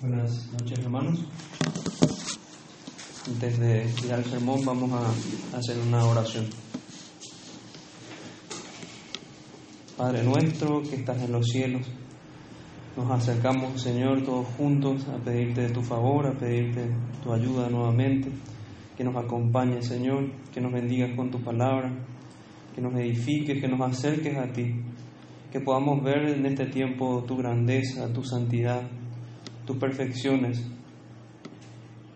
Buenas noches hermanos. Antes de ir al sermón vamos a hacer una oración. Padre nuestro que estás en los cielos, nos acercamos Señor todos juntos a pedirte tu favor, a pedirte tu ayuda nuevamente, que nos acompañes Señor, que nos bendigas con tu palabra, que nos edifiques, que nos acerques a ti, que podamos ver en este tiempo tu grandeza, tu santidad, tus perfecciones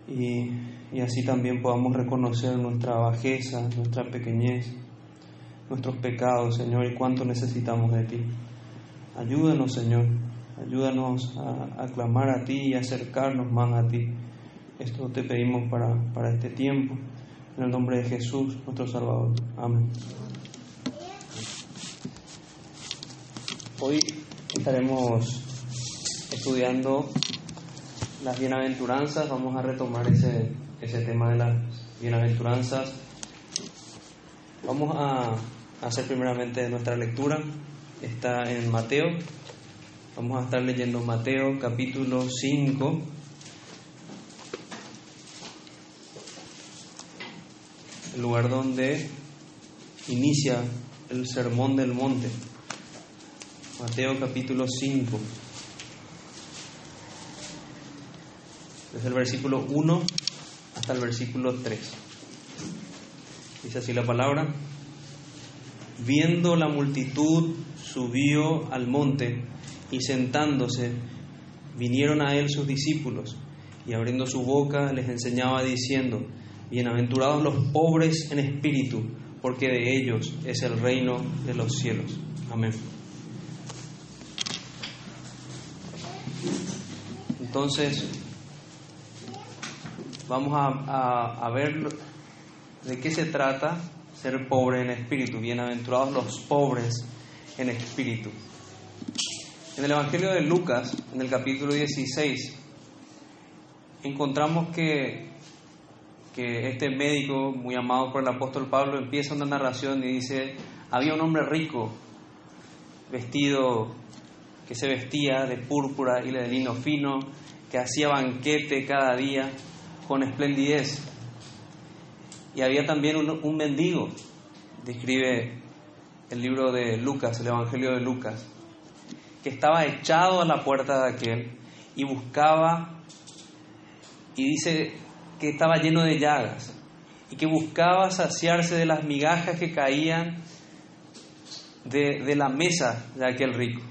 y, y, así también podamos reconocer nuestra bajeza, nuestra pequeñez, nuestros pecados, Señor, y cuánto necesitamos de ti. Ayúdanos, Señor, ayúdanos a, a clamar a ti y acercarnos más a ti. Esto te pedimos para, para este tiempo, en el nombre de Jesús, nuestro Salvador. Amén. Hoy estaremos estudiando las bienaventuranzas, vamos a retomar ese, ese tema de las bienaventuranzas. Vamos a hacer primeramente nuestra lectura, está en Mateo, vamos a estar leyendo Mateo capítulo 5. El lugar donde inicia el sermón del monte. Mateo capítulo 5. Desde el versículo 1 hasta el versículo 3. Dice así la palabra. Viendo la multitud, subió al monte y sentándose, vinieron a él sus discípulos y abriendo su boca les enseñaba diciendo, Bienaventurados los pobres en espíritu, porque de ellos es el reino de los cielos. Amén. Entonces, vamos a, a, ver de qué se trata ser pobre en espíritu. Bienaventurados los pobres en espíritu. En el Evangelio de Lucas, en el capítulo 16, encontramos que, que este médico, muy amado por el apóstol Pablo, empieza una narración y dice, había un hombre rico, vestido, que se vestía de púrpura y de lino fino, que hacía banquete cada día con esplendidez. Y había también un, mendigo, describe el libro de Lucas, el Evangelio de Lucas, que estaba echado a la puerta de aquel y buscaba, y dice que estaba lleno de llagas, y que buscaba saciarse de las migajas que caían de, de la mesa de aquel rico,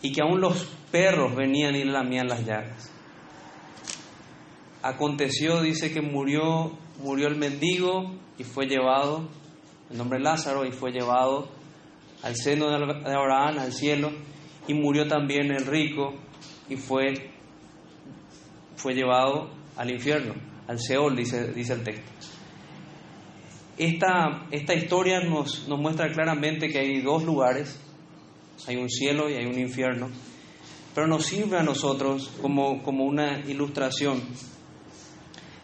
y que aún los perros venían y lamían las llagas aconteció, dice que murió, murió el mendigo y fue llevado, el nombre Lázaro, y fue llevado al seno de Abraham, al cielo, y murió también el rico y fue, fue llevado al infierno, al Seol, dice, dice el texto. Esta, esta historia nos, nos muestra claramente que hay dos lugares, hay un cielo y hay un infierno, pero nos sirve a nosotros como, como una ilustración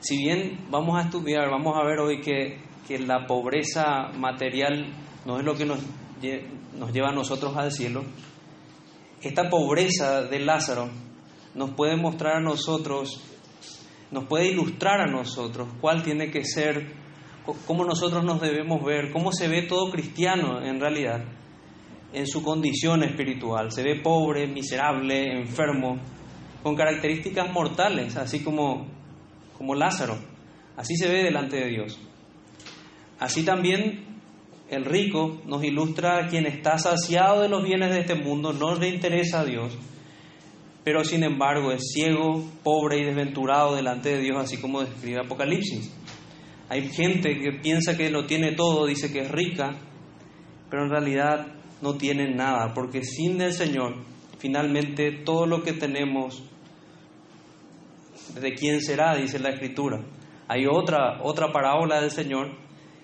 si bien vamos a estudiar, vamos a ver hoy que, que la pobreza material no es lo que nos, nos, lleva a nosotros al cielo, esta pobreza de Lázaro nos puede mostrar a nosotros, nos puede ilustrar a nosotros cuál tiene que ser, cómo nosotros nos debemos ver, cómo se ve todo cristiano en realidad en su condición espiritual. Se ve pobre, miserable, enfermo, con características mortales, así como como Lázaro. Así se ve delante de Dios. Así también el rico nos ilustra a quien está saciado de los bienes de este mundo, no le interesa a Dios, pero sin embargo es ciego, pobre y desventurado delante de Dios, así como describe Apocalipsis. Hay gente que piensa que lo tiene todo, dice que es rica, pero en realidad no tiene nada, porque sin el Señor, finalmente todo lo que tenemos de quién será, dice la escritura. Hay otra, otra parábola del Señor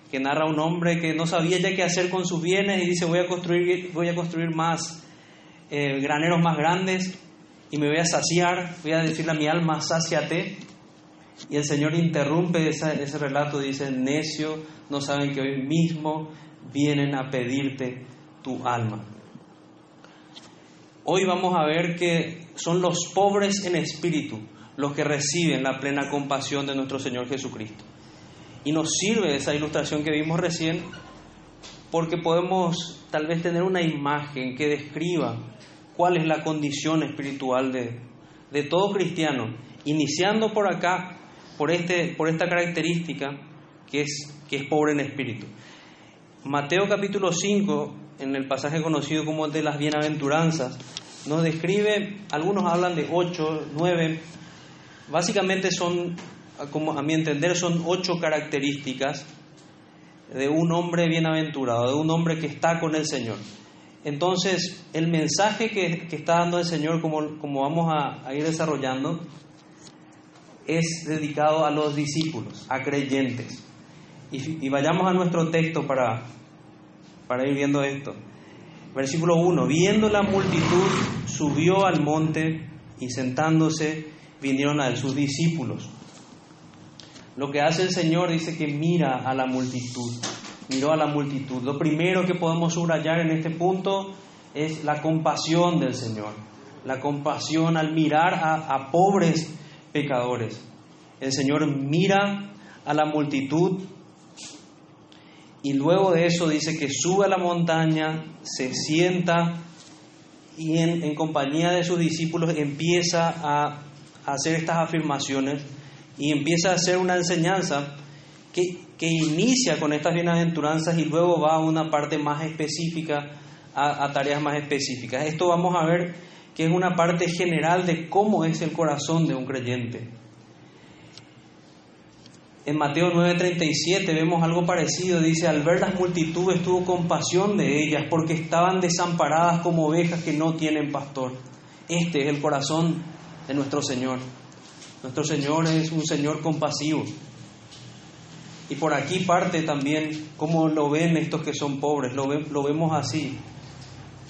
que narra un hombre que no sabía ya qué hacer con sus bienes y dice voy a construir, voy a construir más eh, graneros más grandes y me voy a saciar, voy a decirle a mi alma, sáciate. Y el Señor interrumpe esa, ese relato, dice, necio, no saben que hoy mismo vienen a pedirte tu alma. Hoy vamos a ver que son los pobres en espíritu los que reciben la plena compasión de nuestro Señor Jesucristo. Y nos sirve esa ilustración que vimos recién porque podemos tal vez tener una imagen que describa cuál es la condición espiritual de, de todo cristiano, iniciando por acá, por, este, por esta característica que es, que es pobre en espíritu. Mateo capítulo 5, en el pasaje conocido como el de las bienaventuranzas, nos describe, algunos hablan de 8, 9, básicamente son, como a mi entender, son ocho características de un hombre bienaventurado, de un hombre que está con el Señor. Entonces, el mensaje que, está dando el Señor, como, vamos a, ir desarrollando, es dedicado a los discípulos, a creyentes. Y, vayamos a nuestro texto para, para ir viendo esto. Versículo 1, viendo la multitud, subió al monte y sentándose vinieron a sus discípulos. Lo que hace el Señor dice que mira a la multitud, miró a la multitud. Lo primero que podemos subrayar en este punto es la compasión del Señor, la compasión al mirar a, pobres pecadores. El Señor mira a la multitud y luego de eso dice que sube a la montaña, se sienta y en, compañía de sus discípulos empieza a hacer estas afirmaciones y empieza a hacer una enseñanza que, que inicia con estas bienaventuranzas y luego va a una parte más específica, a, tareas más específicas. Esto vamos a ver que es una parte general de cómo es el corazón de un creyente. En Mateo 9:37 vemos algo parecido. Dice, al ver las multitudes tuvo compasión de ellas porque estaban desamparadas como ovejas que no tienen pastor. Este es el corazón de nuestro Señor. Nuestro Señor es un Señor compasivo. Y por aquí parte también cómo lo ven estos que son pobres, lo, lo vemos así.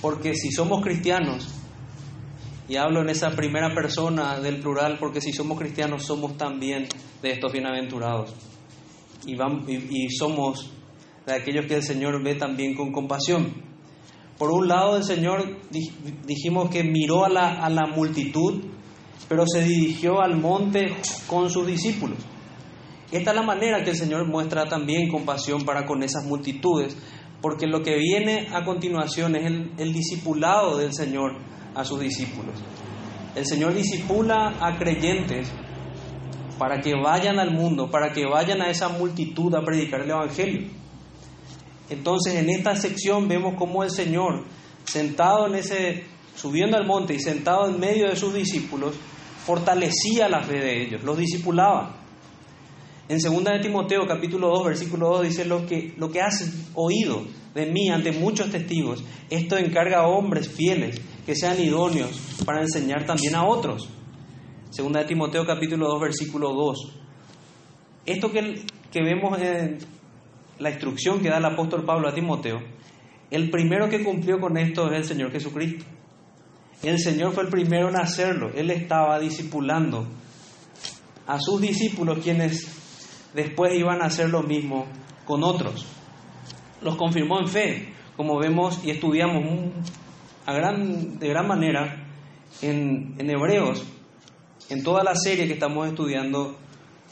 Porque si somos cristianos, y hablo en esa primera persona del plural, porque si somos cristianos somos también de estos bienaventurados. Y, y, somos de aquellos que el Señor ve también con compasión. Por un lado, el Señor dijimos que miró a la, a la multitud pero se dirigió al monte con sus discípulos. Esta es la manera que el Señor muestra también compasión para con esas multitudes, porque lo que viene a continuación es el, discipulado del Señor a sus discípulos. El Señor disipula a creyentes para que vayan al mundo, para que vayan a esa multitud a predicar el Evangelio. Entonces en esta sección vemos cómo el Señor, sentado en ese, subiendo al monte y sentado en medio de sus discípulos, fortalecía la fe de ellos, los discipulaba. En 2 de Timoteo capítulo 2 versículo 2 dice lo que, lo que has oído de mí ante muchos testigos, esto encarga a hombres fieles que sean idóneos para enseñar también a otros. 2 de Timoteo capítulo 2 versículo 2. Esto que, que vemos en la instrucción que da el apóstol Pablo a Timoteo, el primero que cumplió con esto es el Señor Jesucristo. El Señor fue el primero en hacerlo. Él estaba discipulando a sus discípulos quienes después iban a hacer lo mismo con otros. Los confirmó en fe, como vemos y estudiamos a gran, de gran manera en, en Hebreos, en toda la serie que estamos estudiando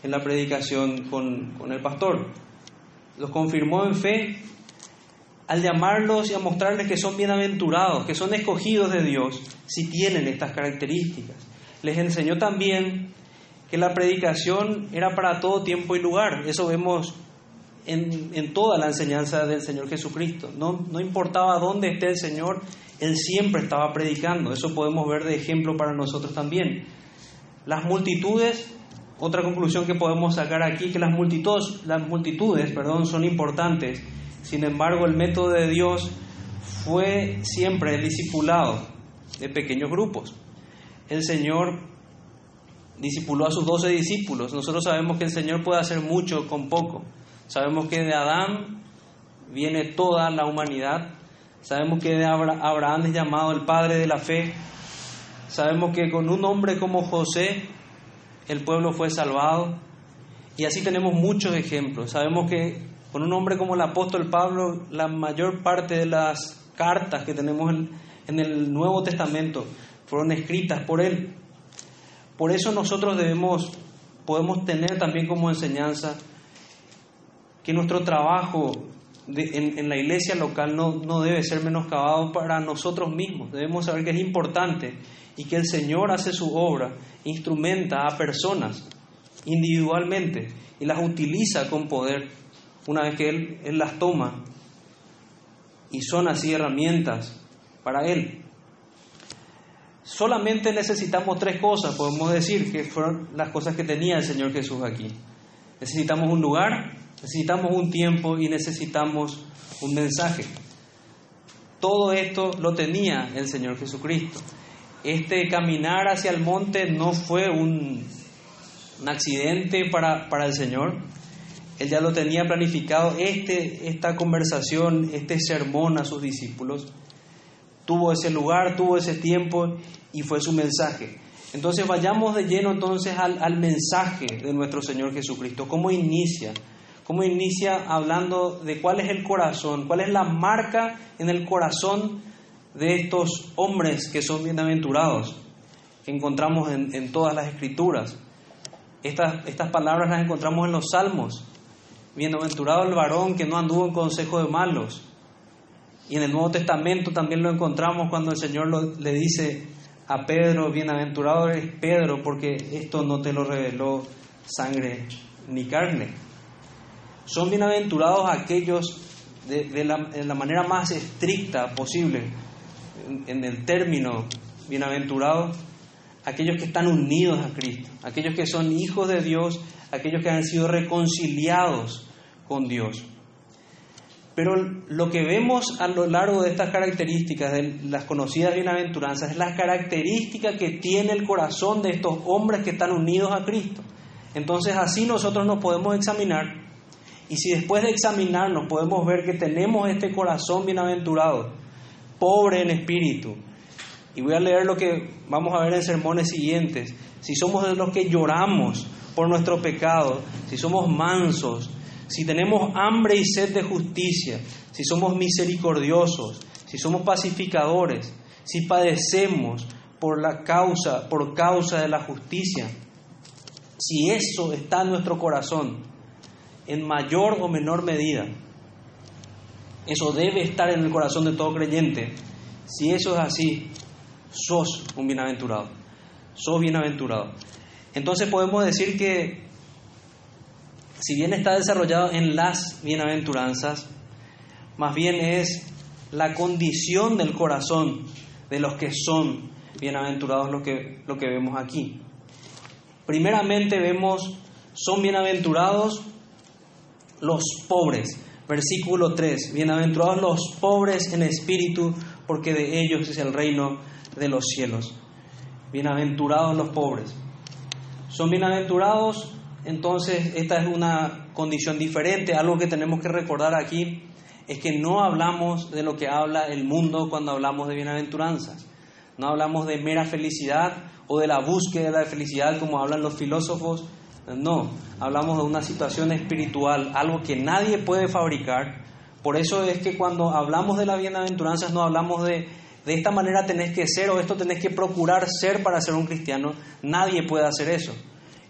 en la predicación con, con el pastor. Los confirmó en fe al llamarlos y a mostrarles que son bienaventurados, que son escogidos de Dios, si tienen estas características. Les enseñó también que la predicación era para todo tiempo y lugar. Eso vemos en, toda la enseñanza del Señor Jesucristo. No, no importaba dónde esté el Señor, Él siempre estaba predicando. Eso podemos ver de ejemplo para nosotros también. Las multitudes, otra conclusión que podemos sacar aquí, que las multitudes, las multitudes perdón, son importantes sin embargo, el método de Dios fue siempre el discipulado de pequeños grupos. El Señor discipuló a sus doce discípulos. Nosotros sabemos que el Señor puede hacer mucho con poco. Sabemos que de Adán viene toda la humanidad. Sabemos que de Abraham es llamado el padre de la fe. Sabemos que con un hombre como José el pueblo fue salvado. Y así tenemos muchos ejemplos. Sabemos que con un hombre como el apóstol Pablo, la mayor parte de las cartas que tenemos en, el Nuevo Testamento fueron escritas por Él. Por eso nosotros debemos, podemos tener también como enseñanza que nuestro trabajo en, la iglesia local no, no debe ser menoscabado para nosotros mismos. Debemos saber que es importante y que el Señor hace su obra, instrumenta a personas individualmente y las utiliza con poder una vez que Él, él las toma y son así herramientas para Él. Solamente necesitamos tres cosas, podemos decir que fueron las cosas que tenía el Señor Jesús aquí. Necesitamos un lugar, necesitamos un tiempo y necesitamos un mensaje. Todo esto lo tenía el Señor Jesucristo. Este caminar hacia el monte no fue un, un accidente para, para el Señor, él ya lo tenía planificado, este, esta conversación, este sermón a sus discípulos, tuvo ese lugar, tuvo ese tiempo y fue su mensaje. Entonces vayamos de lleno entonces al, al mensaje de nuestro Señor Jesucristo. ¿Cómo inicia? ¿Cómo inicia hablando de cuál es el corazón? ¿Cuál es la marca en el corazón de estos hombres que son bienaventurados? Que encontramos en, en todas las escrituras. Estas, estas palabras las encontramos en los salmos. Bienaventurado el varón que no anduvo en consejo de malos. Y en el Nuevo Testamento también lo encontramos cuando el Señor le dice a Pedro, bienaventurado eres Pedro, porque esto no te lo reveló sangre ni carne. Son bienaventurados aquellos de, la, manera más estricta posible, en, en el término bienaventurado, aquellos que están unidos a Cristo, aquellos que son hijos de Dios aquellos que han sido reconciliados con Dios. Pero lo que vemos a lo largo de estas características, de las conocidas bienaventuranzas, es la característica que tiene el corazón de estos hombres que están unidos a Cristo. Entonces así nosotros nos podemos examinar y si después de examinarnos podemos ver que tenemos este corazón bienaventurado, pobre en espíritu, y voy a leer lo que vamos a ver en sermones siguientes, si somos de los que lloramos por nuestro pecado, si somos mansos, si tenemos hambre y sed de justicia, si somos misericordiosos, si somos pacificadores, si padecemos por la causa, por causa de la justicia, si eso está en nuestro corazón, en mayor o menor medida, eso debe estar en el corazón de todo creyente. Si eso es así, sos un bienaventurado. Sos bienaventurado. Entonces podemos decir que si bien está desarrollado en las bienaventuranzas, más bien es la condición del corazón de los que son bienaventurados lo que, lo que vemos aquí. Primeramente vemos, son bienaventurados los pobres. Versículo 3, bienaventurados los pobres en espíritu, porque de ellos es el reino de los cielos. Bienaventurados los pobres son bienaventurados, entonces esta es una condición diferente. Algo que tenemos que recordar aquí es que no hablamos de lo que habla el mundo cuando hablamos de bienaventuranzas. No hablamos de mera felicidad o de la búsqueda de la felicidad como hablan los filósofos. No, hablamos de una situación espiritual, algo que nadie puede fabricar. Por eso es que cuando hablamos de las bienaventuranzas no hablamos de de esta manera tenés que ser o esto tenés que procurar ser para ser un cristiano. Nadie puede hacer eso.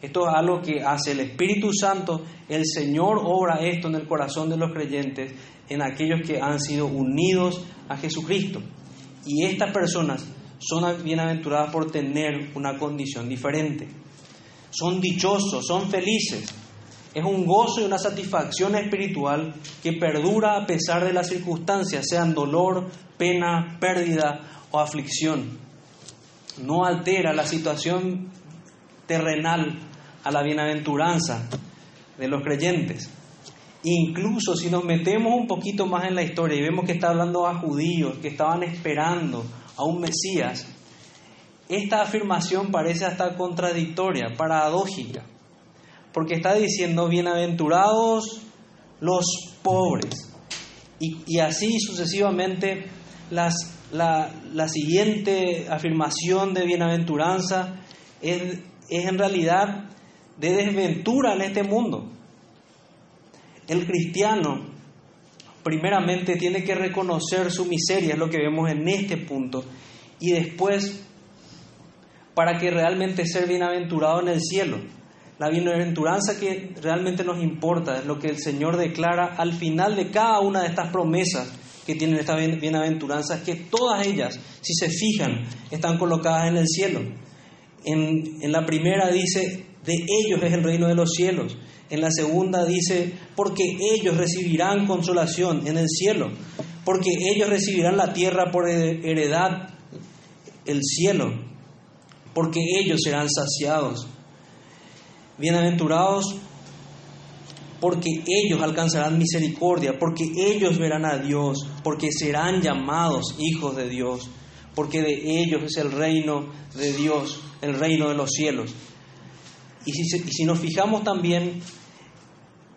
Esto es algo que hace el Espíritu Santo. El Señor obra esto en el corazón de los creyentes, en aquellos que han sido unidos a Jesucristo. Y estas personas son bienaventuradas por tener una condición diferente. Son dichosos, son felices. Es un gozo y una satisfacción espiritual que perdura a pesar de las circunstancias, sean dolor, pena, pérdida o aflicción. No altera la situación terrenal a la bienaventuranza de los creyentes. Incluso si nos metemos un poquito más en la historia y vemos que está hablando a judíos que estaban esperando a un Mesías, esta afirmación parece hasta contradictoria, paradójica, porque está diciendo bienaventurados los pobres. Y, así sucesivamente las, la, la, siguiente afirmación de bienaventuranza es, es en realidad de desventura en este mundo. El cristiano primeramente tiene que reconocer su miseria, es lo que vemos en este punto, y después para que realmente ser bienaventurado en el cielo. La bienaventuranza que realmente nos importa es lo que el Señor declara al final de cada una de estas promesas que tienen esta bienaventuranza, que todas ellas, si se fijan, están colocadas en el cielo. En, en la primera dice, de ellos es el reino de los cielos. En la segunda dice, porque ellos recibirán consolación en el cielo, porque ellos recibirán la tierra por heredad, el cielo, porque ellos serán saciados. Bienaventurados porque ellos alcanzarán misericordia, porque ellos verán a Dios, porque serán llamados hijos de Dios, porque de ellos es el reino de Dios, el reino de los cielos. Y si, nos fijamos también,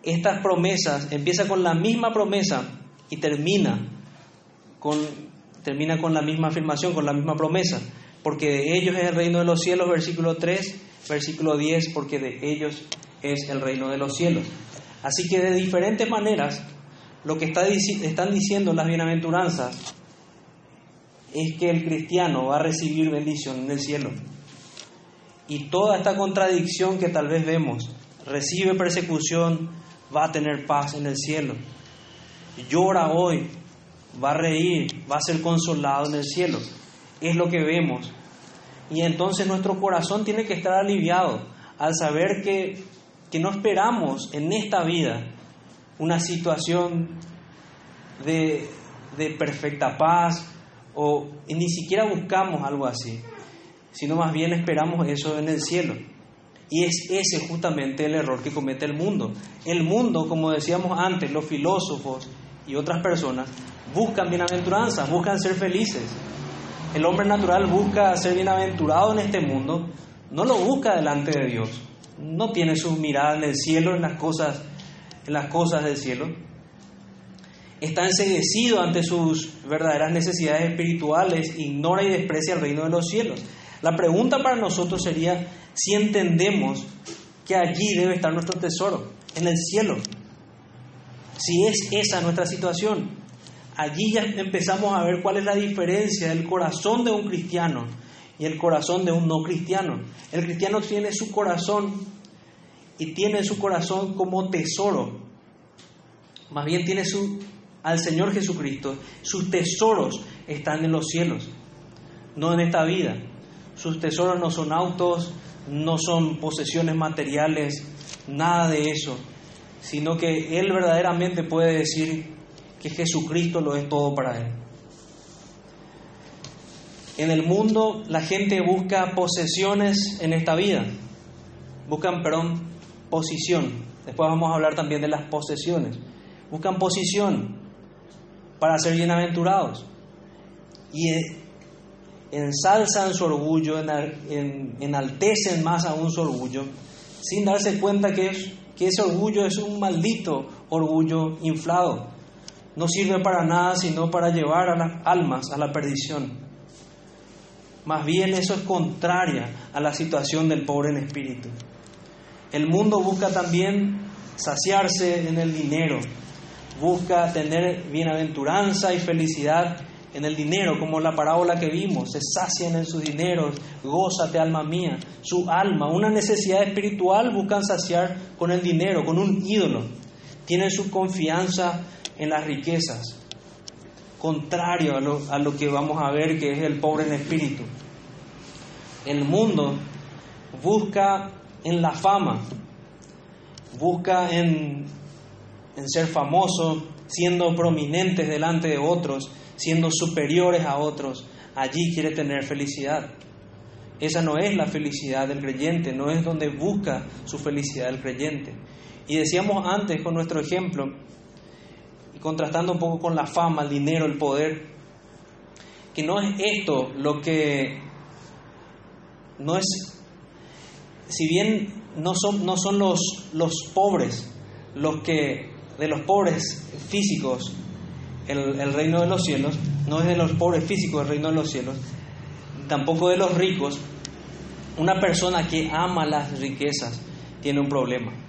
estas promesas, empieza con la misma promesa y termina con, termina con la misma afirmación, con la misma promesa, porque de ellos es el reino de los cielos, versículo 3, versículo 10, porque de ellos es el reino de los cielos. Así que de diferentes maneras, lo que está, están diciendo las bienaventuranzas es que el cristiano va a recibir bendición en el cielo. Y toda esta contradicción que tal vez vemos, recibe persecución, va a tener paz en el cielo. Llora hoy, va a reír, va a ser consolado en el cielo. Es lo que vemos. Y entonces nuestro corazón tiene que estar aliviado al saber que que no esperamos en esta vida una situación de, perfecta paz o ni siquiera buscamos algo así, sino más bien esperamos eso en el cielo. Y es ese justamente el error que comete el mundo. El mundo, como decíamos antes, los filósofos y otras personas buscan bienaventuranza, buscan ser felices. El hombre natural busca ser bienaventurado en este mundo, no lo busca delante de Dios no tiene su mirada en el cielo, en las cosas, en las cosas del cielo. Está enseguecido ante sus verdaderas necesidades espirituales, ignora y desprecia el reino de los cielos. La pregunta para nosotros sería si entendemos que allí debe estar nuestro tesoro, en el cielo. Si es esa nuestra situación, allí ya empezamos a ver cuál es la diferencia del corazón de un cristiano y el corazón de un no cristiano. El cristiano tiene su corazón y tiene su corazón como tesoro. Más bien tiene su, al Señor Jesucristo. Sus tesoros están en los cielos, no en esta vida. Sus tesoros no son autos, no son posesiones materiales, nada de eso, sino que Él verdaderamente puede decir que Jesucristo lo es todo para Él. En el mundo la gente busca posesiones en esta vida. Buscan, perdón, posición. Después vamos a hablar también de las posesiones. Buscan posición para ser bienaventurados. Y eh, ensalzan su orgullo, enaltecen más aún su orgullo, sin darse cuenta que, que ese orgullo es un maldito orgullo inflado. No sirve para nada sino para llevar a las almas a la perdición. Más bien eso es contraria a la situación del pobre en espíritu. El mundo busca también saciarse en el dinero, busca tener bienaventuranza y felicidad en el dinero, como la parábola que vimos, se sacian en sus dineros, gózate alma mía, su alma, una necesidad espiritual buscan saciar con el dinero, con un ídolo, tienen su confianza en las riquezas, contrario a lo, a lo que vamos a ver que es el pobre en espíritu. El mundo busca en la fama, busca en, en ser famoso, siendo prominentes delante de otros, siendo superiores a otros. Allí quiere tener felicidad. Esa no es la felicidad del creyente, no es donde busca su felicidad el creyente. Y decíamos antes con nuestro ejemplo, contrastando un poco con la fama, el dinero, el poder, que no es esto lo que no es, si bien no son, no son los, los pobres, los que, de los pobres físicos, el, el reino de los cielos, no es de los pobres físicos el reino de los cielos, tampoco de los ricos, una persona que ama las riquezas tiene un problema.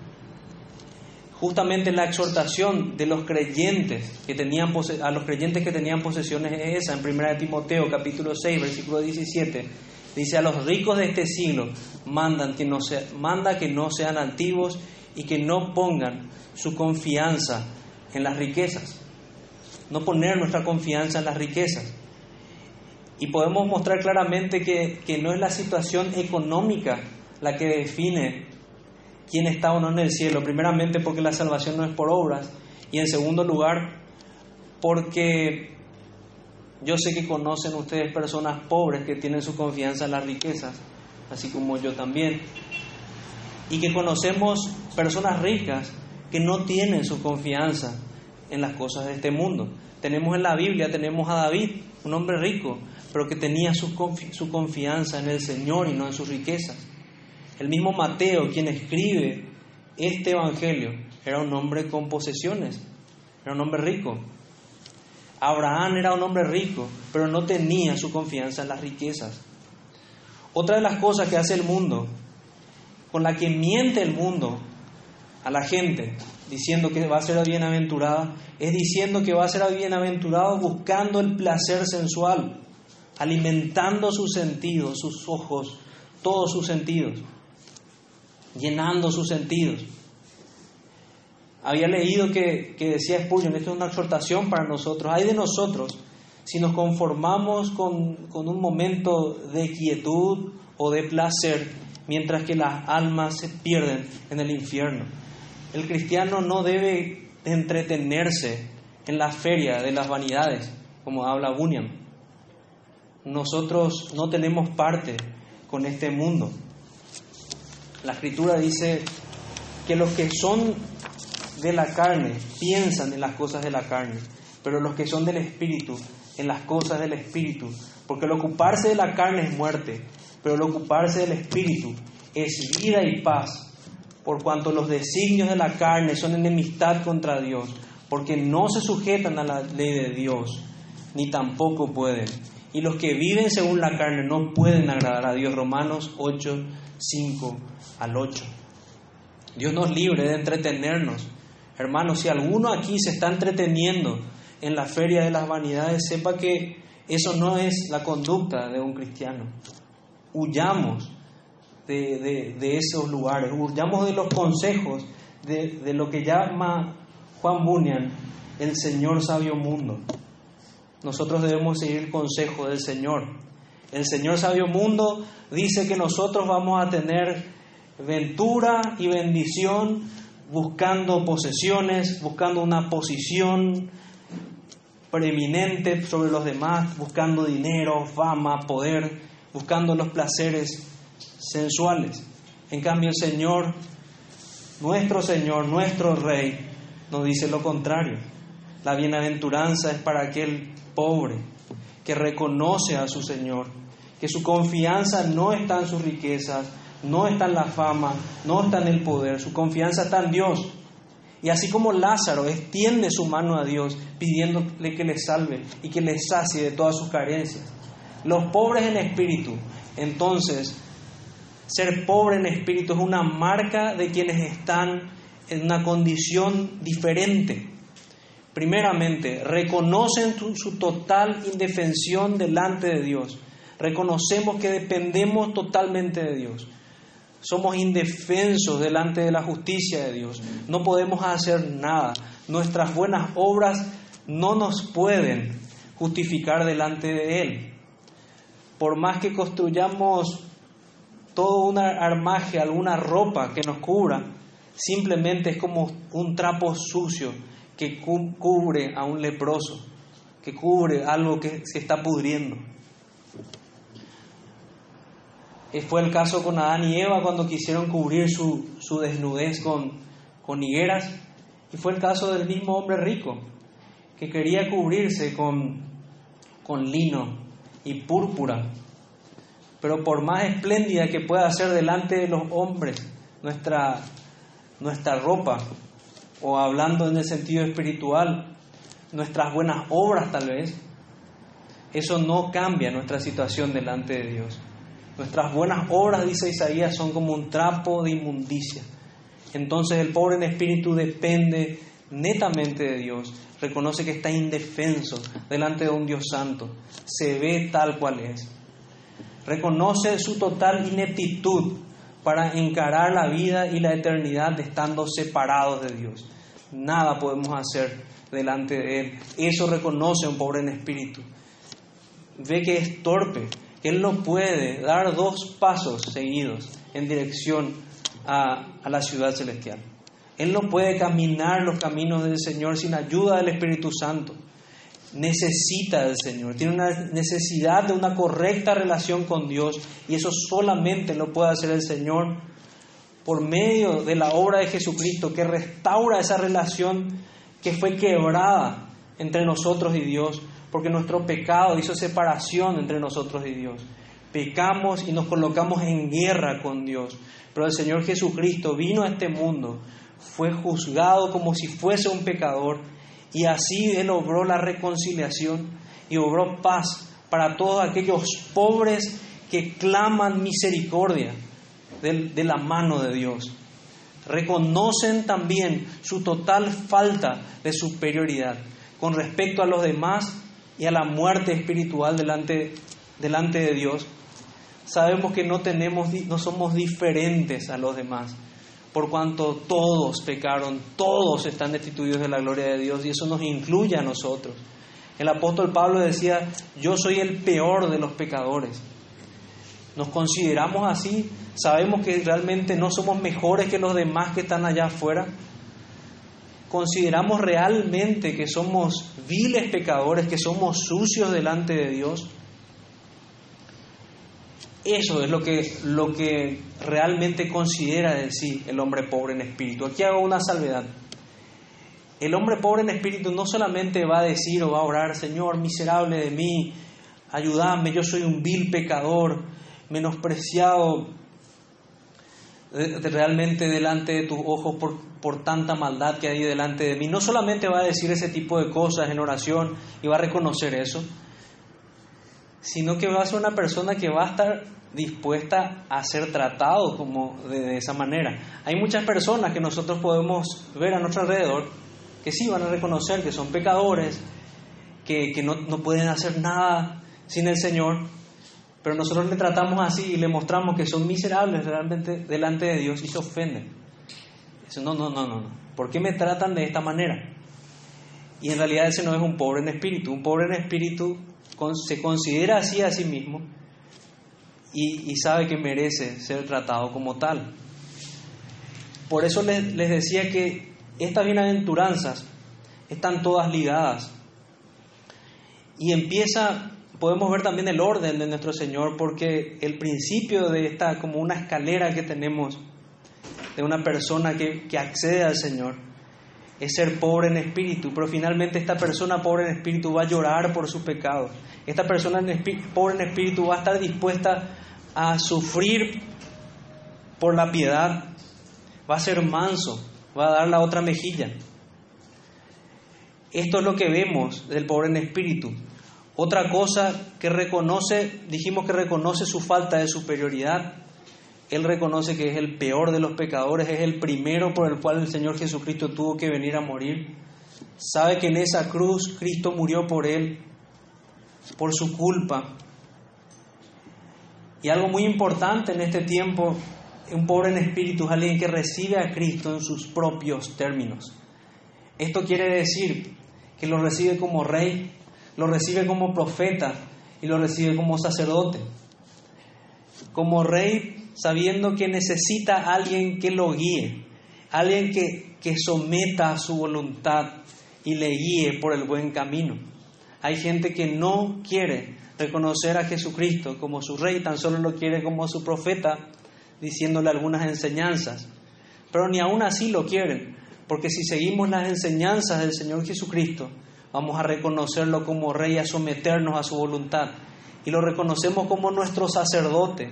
Justamente la exhortación de los creyentes que tenían a los creyentes que tenían posesiones es esa en 1 Timoteo capítulo 6 versículo 17 Dice a los ricos de este siglo, mandan que no manda que no sean altivos y que no pongan su confianza en las riquezas. No poner nuestra confianza en las riquezas. Y podemos mostrar claramente que, que no es la situación económica la que define quién está o no en el cielo. Primeramente porque la salvación no es por obras. Y en segundo lugar, porque yo sé que conocen ustedes personas pobres que tienen su confianza en las riquezas, así como yo también. Y que conocemos personas ricas que no tienen su confianza en las cosas de este mundo. Tenemos en la Biblia, tenemos a David, un hombre rico, pero que tenía su, su confianza en el Señor y no en sus riquezas. El mismo Mateo, quien escribe este Evangelio, era un hombre con posesiones, era un hombre rico. Abraham era un hombre rico, pero no tenía su confianza en las riquezas. Otra de las cosas que hace el mundo, con la que miente el mundo a la gente, diciendo que va a ser bienaventurada, es diciendo que va a ser bienaventurado buscando el placer sensual, alimentando sus sentidos, sus ojos, todos sus sentidos, llenando sus sentidos. Había leído que, decía Spurgeon, esto es una exhortación para nosotros, hay de nosotros si nos conformamos con, con un momento de quietud o de placer, mientras que las almas se pierden en el infierno. El cristiano no debe entretenerse en la feria de las vanidades, como habla Bunyan. Nosotros no tenemos parte con este mundo. La escritura dice que los que son de la carne piensan en las cosas de la carne, pero los que son del Espíritu en las cosas del Espíritu. Porque el ocuparse de la carne es muerte, pero el ocuparse del Espíritu es vida y paz, por cuanto los designios de la carne son enemistad contra Dios, porque no se sujetan a la ley de Dios, ni tampoco pueden. Y los que viven según la carne no pueden agradar a Dios. Romanos 8, 5 al 8. Dios nos libre de entretenernos Hermanos, si alguno aquí se está entreteniendo en la feria de las vanidades, sepa que eso no es la conducta de un cristiano. Huyamos de, esos lugares, huyamos de los consejos de, de lo que llama Juan Bunyan el Señor sabio mundo. Nosotros debemos seguir el consejo del Señor. El Señor sabio mundo dice que nosotros vamos a tener ventura y bendición buscando posesiones, buscando una posición preeminente sobre los demás, buscando dinero, fama, poder, buscando los placeres sensuales. En cambio el Señor, nuestro Señor, nuestro Rey, nos dice lo contrario. La bienaventuranza es para aquel pobre que reconoce a su Señor, que su confianza no está en sus riquezas, no está en la fama, no está en el poder, su confianza está en Dios. Y así como Lázaro extiende su mano a Dios pidiéndole que le salve y que le sacie de todas sus carencias. Los pobres en espíritu, entonces, ser pobre en espíritu es una marca de quienes están en una condición diferente. Primeramente, reconocen su total indefensión delante de Dios. Reconocemos que dependemos totalmente de Dios. Somos indefensos delante de la justicia de Dios. No podemos hacer nada. Nuestras buenas obras no nos pueden justificar delante de Él. Por más que construyamos toda una armaje, alguna ropa que nos cubra, simplemente es como un trapo sucio que cubre a un leproso, que cubre algo que se está pudriendo. Eh, fue el caso con Adán y Eva cuando quisieron cubrir su, desnudez con, con higueras. Y fue el caso del mismo hombre rico, que quería cubrirse con, con lino y púrpura. Pero por más espléndida que pueda ser delante de los hombres nuestra, nuestra ropa, o hablando en el sentido espiritual, nuestras buenas obras tal vez, eso no cambia nuestra situación delante de Dios. Nuestras buenas obras, dice Isaías, son como un trapo de inmundicia. Entonces el pobre en espíritu depende netamente de Dios, reconoce que está indefenso delante de un Dios santo, se ve tal cual es. reconoce su total ineptitud para encarar la vida y la eternidad estando separados de Dios. Nada podemos hacer delante de Él. Eso reconoce un pobre en espíritu. Ve que es torpe, que Él no puede dar dos pasos seguidos en dirección a, a la ciudad celestial. Él no puede caminar los caminos del Señor sin ayuda del Espíritu Santo. Necesita del Señor, tiene una necesidad de una correcta relación con Dios y eso solamente lo puede hacer el Señor por medio de la obra de Jesucristo que restaura esa relación que fue quebrada entre nosotros y Dios, porque nuestro pecado hizo separación entre nosotros y Dios. Pecamos y nos colocamos en guerra con Dios, pero el Señor Jesucristo vino a este mundo, fue juzgado como si fuese un pecador y así Él obró la reconciliación y obró paz para todos aquellos pobres que claman misericordia de, la mano de Dios. Reconocen también su total falta de superioridad con respecto a los demás y a la muerte espiritual delante, delante de Dios. Sabemos que no, tenemos, no somos diferentes a los demás, por cuanto todos pecaron, todos están destituidos de la gloria de Dios y eso nos incluye a nosotros. El apóstol Pablo decía, yo soy el peor de los pecadores. Nos consideramos así, sabemos que realmente no somos mejores que los demás que están allá afuera. Consideramos realmente que somos viles pecadores, que somos sucios delante de Dios. Eso es lo que, lo que realmente considera de sí el hombre pobre en espíritu. Aquí hago una salvedad. El hombre pobre en espíritu no solamente va a decir o va a orar, Señor, miserable de mí, ayúdame, yo soy un vil pecador, menospreciado realmente delante de tus ojos por, por tanta maldad que hay delante de mí. No solamente va a decir ese tipo de cosas en oración y va a reconocer eso, sino que va a ser una persona que va a estar dispuesta a ser tratado como de, esa manera. Hay muchas personas que nosotros podemos ver a nuestro alrededor que sí van a reconocer que son pecadores, que, que no, no pueden hacer nada sin el Señor, pero nosotros le tratamos así y le mostramos que son miserables realmente delante de Dios y se ofenden. Dicen, no, no, no, no, no. ¿Por qué me tratan de esta manera? Y en realidad ese no es un pobre en espíritu. Un pobre en espíritu se considera así a sí mismo y, sabe que merece ser tratado como tal. Por eso les, decía que estas bienaventuranzas están todas ligadas. Y empieza podemos ver también el orden de nuestro Señor, porque el principio de esta, como una escalera que tenemos de una persona que, que accede al Señor, es ser pobre en espíritu, pero finalmente esta persona pobre en espíritu va a llorar por sus pecados. Esta persona pobre en espíritu va a estar dispuesta a sufrir por la piedad, va a ser manso, va a dar la otra mejilla. Esto es lo que vemos del pobre en espíritu. Otra cosa que reconoce, dijimos que reconoce su falta de superioridad. Él reconoce que es el peor de los pecadores, es el primero por el cual el Señor Jesucristo tuvo que venir a morir. Sabe que en esa cruz Cristo murió por él, por su culpa. Y algo muy importante en este tiempo, un pobre en espíritu es alguien que recibe a Cristo en sus propios términos. Esto quiere decir que lo recibe como rey, lo recibe como profeta y lo recibe como sacerdote. Como rey, sabiendo que necesita a alguien que lo guíe, alguien que, que someta a su voluntad y le guíe por el buen camino. Hay gente que no quiere reconocer a Jesucristo como su rey, tan solo lo quiere como su profeta, diciéndole algunas enseñanzas. Pero ni aún así lo quieren, porque si seguimos las enseñanzas del Señor Jesucristo, Vamos a reconocerlo como rey, a someternos a su voluntad. Y lo reconocemos como nuestro sacerdote,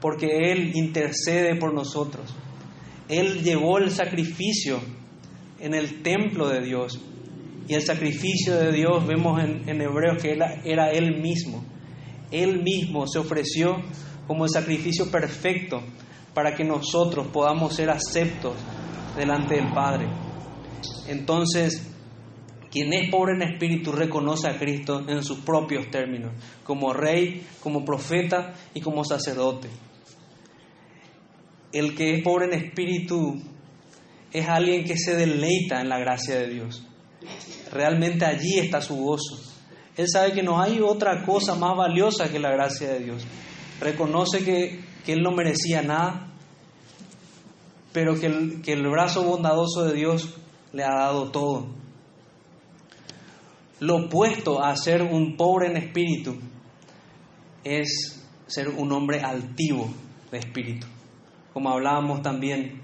porque Él intercede por nosotros. Él llevó el sacrificio en el templo de Dios. Y el sacrificio de Dios vemos en, Hebreos que era, era Él mismo. Él mismo se ofreció como el sacrificio perfecto para que nosotros podamos ser aceptos delante del Padre. Entonces, Quien es pobre en espíritu reconoce a Cristo en sus propios términos, como rey, como profeta y como sacerdote. El que es pobre en espíritu es alguien que se deleita en la gracia de Dios. Realmente allí está su gozo. Él sabe que no hay otra cosa más valiosa que la gracia de Dios. Reconoce que, que él no merecía nada, pero que el, que el brazo bondadoso de Dios le ha dado todo. Lo opuesto a ser un pobre en espíritu es ser un hombre altivo de espíritu, como hablábamos también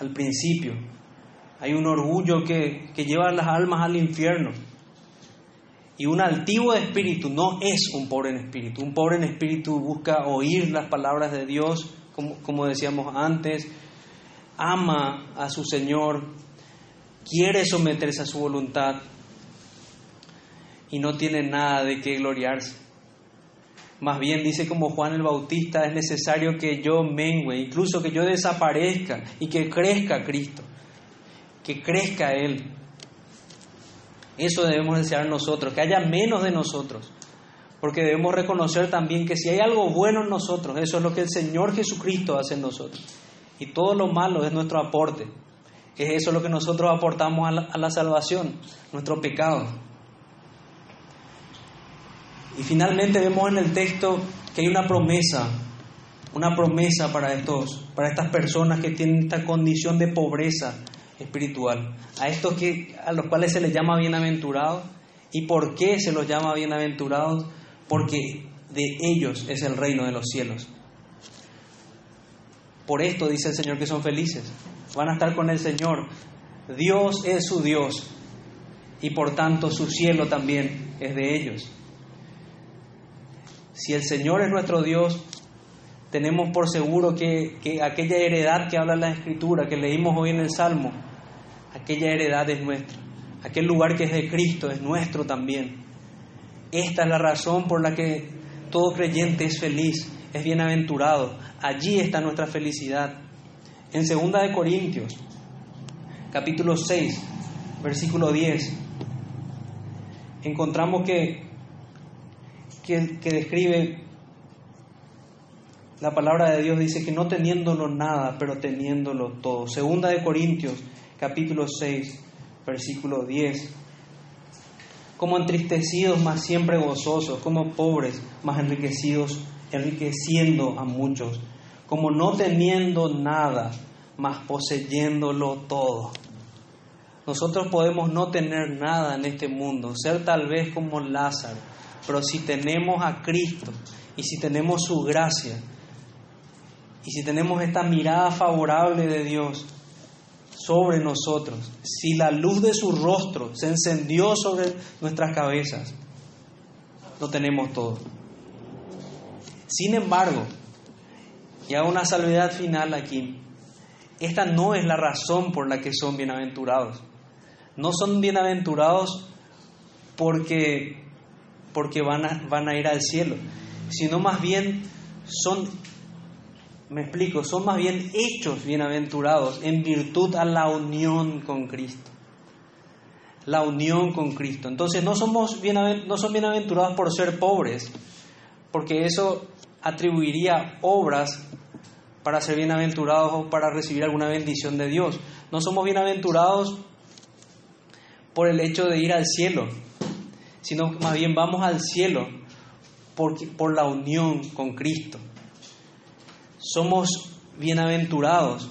al principio. Hay un orgullo que, que lleva las almas al infierno. Y un altivo espíritu no es un pobre en espíritu. Un pobre en espíritu busca oír las palabras de Dios, como, como decíamos antes, ama a su Señor, quiere someterse a su voluntad y no tiene nada de qué gloriarse. Más bien dice como Juan el Bautista, es necesario que yo mengue, incluso que yo desaparezca y que crezca Cristo, que crezca Él. Eso debemos desear nosotros, que haya menos de nosotros, porque debemos reconocer también que si hay algo bueno en nosotros, eso es lo que el Señor Jesucristo hace en nosotros. Y todo lo malo es nuestro aporte. Es eso lo que nosotros aportamos a la, a la salvación, nuestro pecado. Y finalmente vemos en el texto que hay una promesa, una promesa para estos, para estas personas que tienen esta condición de pobreza espiritual, a estos que a los cuales se les llama bienaventurados. ¿Y por qué se los llama bienaventurados? Porque de ellos es el reino de los cielos. Por esto dice el Señor que son felices. Van a estar con el Señor. Dios es su Dios y por tanto su cielo también es de ellos. Si el Señor es nuestro Dios, tenemos por seguro que, que, aquella heredad que habla la Escritura, que leímos hoy en el Salmo, aquella heredad es nuestra. Aquel lugar que es de Cristo es nuestro también. Esta es la razón por la que todo creyente es feliz, es bienaventurado. Allí está nuestra felicidad. En 2 de Corintios, capítulo 6, versículo 10, encontramos que que, que describe la palabra de Dios dice que no teniéndolo nada, pero teniéndolo todo. Segunda de Corintios, capítulo 6, versículo 10. Como entristecidos, más siempre gozosos, como pobres, más enriquecidos, enriqueciendo a muchos. Como no teniendo nada, más poseyéndolo todo. Nosotros podemos no tener nada en este mundo, ser tal vez como Lázaro, pero si tenemos a Cristo y si tenemos su gracia y si tenemos esta mirada favorable de Dios sobre nosotros, si la luz de su rostro se encendió sobre nuestras cabezas, lo tenemos todo. Sin embargo, y hago una salvedad final aquí, esta no es la razón por la que son bienaventurados. No son bienaventurados porque porque van a, van a ir al cielo, sino más bien son, me explico, son más bien hechos bienaventurados en virtud a la unión con Cristo. La unión con Cristo. Entonces no, somos no son bienaventurados por ser pobres, porque eso atribuiría obras para ser bienaventurados o para recibir alguna bendición de Dios. No somos bienaventurados por el hecho de ir al cielo, sino más bien vamos al cielo por, por la unión con Cristo. Somos bienaventurados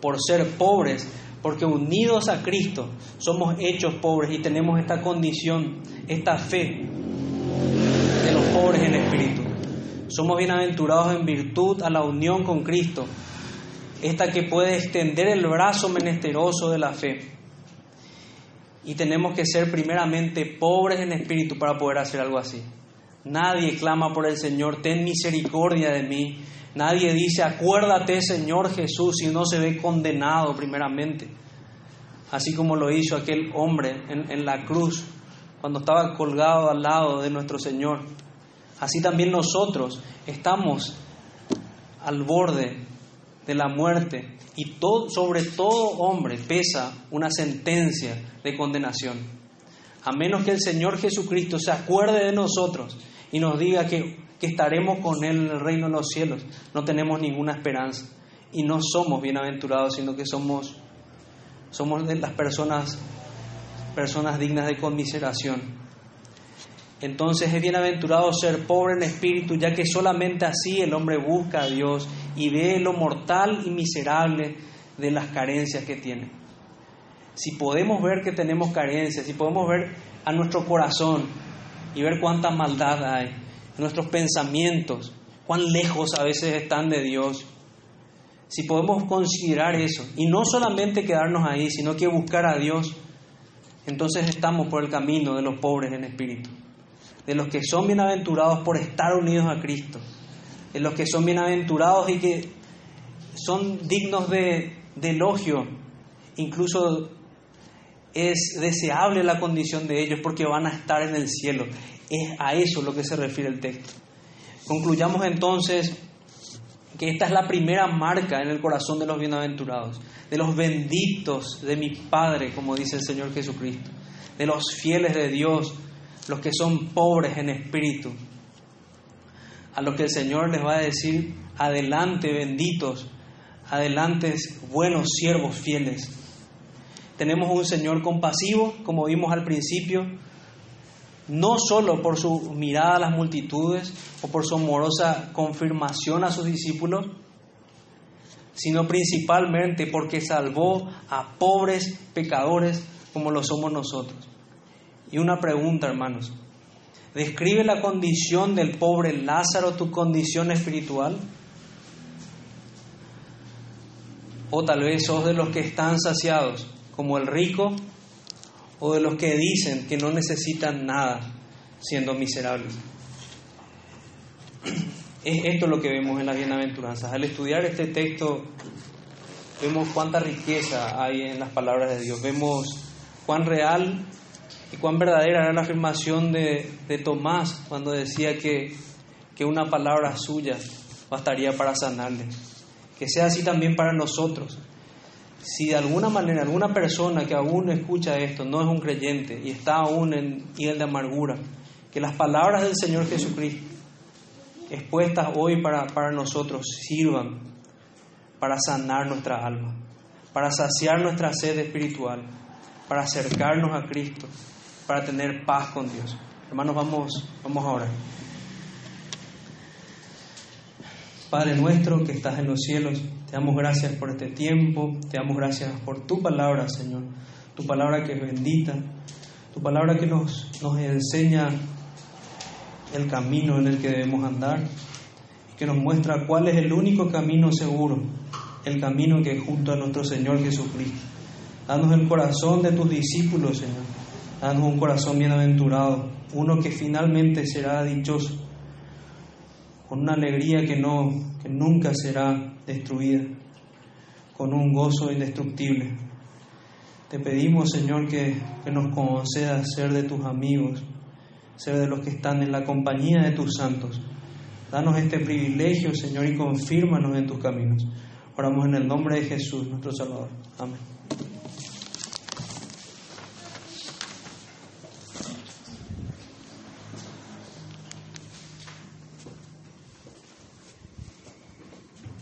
por ser pobres, porque unidos a Cristo somos hechos pobres y tenemos esta condición, esta fe de los pobres en espíritu. Somos bienaventurados en virtud a la unión con Cristo, esta que puede extender el brazo menesteroso de la fe y tenemos que ser primeramente pobres en espíritu para poder hacer algo así. Nadie clama por el Señor, ten misericordia de mí. Nadie dice, acuérdate Señor Jesús, si no se ve condenado primeramente. Así como lo hizo aquel hombre en, en la cruz, cuando estaba colgado al lado de nuestro Señor. Así también nosotros estamos al borde de la muerte y sobre todo hombre pesa una sentencia de condenación. A menos que el Señor Jesucristo se acuerde de nosotros y nos diga que, que estaremos con Él en el reino de los cielos, no tenemos ninguna esperanza y no somos bienaventurados, sino que somos, somos de las personas, personas dignas de conmiseración. Entonces es bienaventurado ser pobre en espíritu, ya que solamente así el hombre busca a Dios y ve lo mortal y miserable de las carencias que tiene. Si podemos ver que tenemos carencias, si podemos ver a nuestro corazón y ver cuánta maldad hay, nuestros pensamientos, cuán lejos a veces están de Dios, si podemos considerar eso y no solamente quedarnos ahí, sino que buscar a Dios, entonces estamos por el camino de los pobres en espíritu de los que son bienaventurados por estar unidos a Cristo, de los que son bienaventurados y que son dignos de, elogio, incluso es deseable la condición de ellos porque van a estar en el cielo. Es a eso lo que se refiere el texto. Concluyamos entonces que esta es la primera marca en el corazón de los bienaventurados, de los benditos de mi Padre, como dice el Señor Jesucristo, de los fieles de Dios, los que son pobres en espíritu, a los que el Señor les va a decir, adelante benditos, adelante buenos siervos fieles. Tenemos un Señor compasivo, como vimos al principio, no solo por su mirada a las multitudes o por su amorosa confirmación a sus discípulos, sino principalmente porque salvó a pobres pecadores como lo somos nosotros. Y una pregunta, hermanos. ¿Describe la condición del pobre Lázaro tu condición espiritual? O tal vez sos de los que están saciados, como el rico, o de los que dicen que no necesitan nada siendo miserables. Es esto lo que vemos en las bienaventuranzas. Al estudiar este texto, vemos cuánta riqueza hay en las palabras de Dios. Vemos cuán real y cuán verdadera era la afirmación de, Tomás cuando decía que, que una palabra suya bastaría para sanarle. Que sea así también para nosotros. Si de alguna manera alguna persona que aún escucha esto no es un creyente y está aún en hiel de amargura, que las palabras del Señor Jesucristo expuestas hoy para, para nosotros sirvan para sanar nuestra alma, para saciar nuestra sed espiritual, para acercarnos a Cristo para tener paz con Dios. Hermanos, vamos, vamos ahora. Padre nuestro que estás en los cielos, te damos gracias por este tiempo, te damos gracias por tu palabra, Señor, tu palabra que es bendita, tu palabra que nos, nos enseña el camino en el que debemos andar, que nos muestra cuál es el único camino seguro, el camino que es junto a nuestro Señor Jesucristo. Danos el corazón de tus discípulos, Señor. Danos un corazón bienaventurado, uno que finalmente será dichoso, con una alegría que, no, que nunca será destruida, con un gozo indestructible. Te pedimos, Señor, que, que nos concedas ser de tus amigos, ser de los que están en la compañía de tus santos. Danos este privilegio, Señor, y confírmanos en tus caminos. Oramos en el nombre de Jesús, nuestro Salvador. Amén.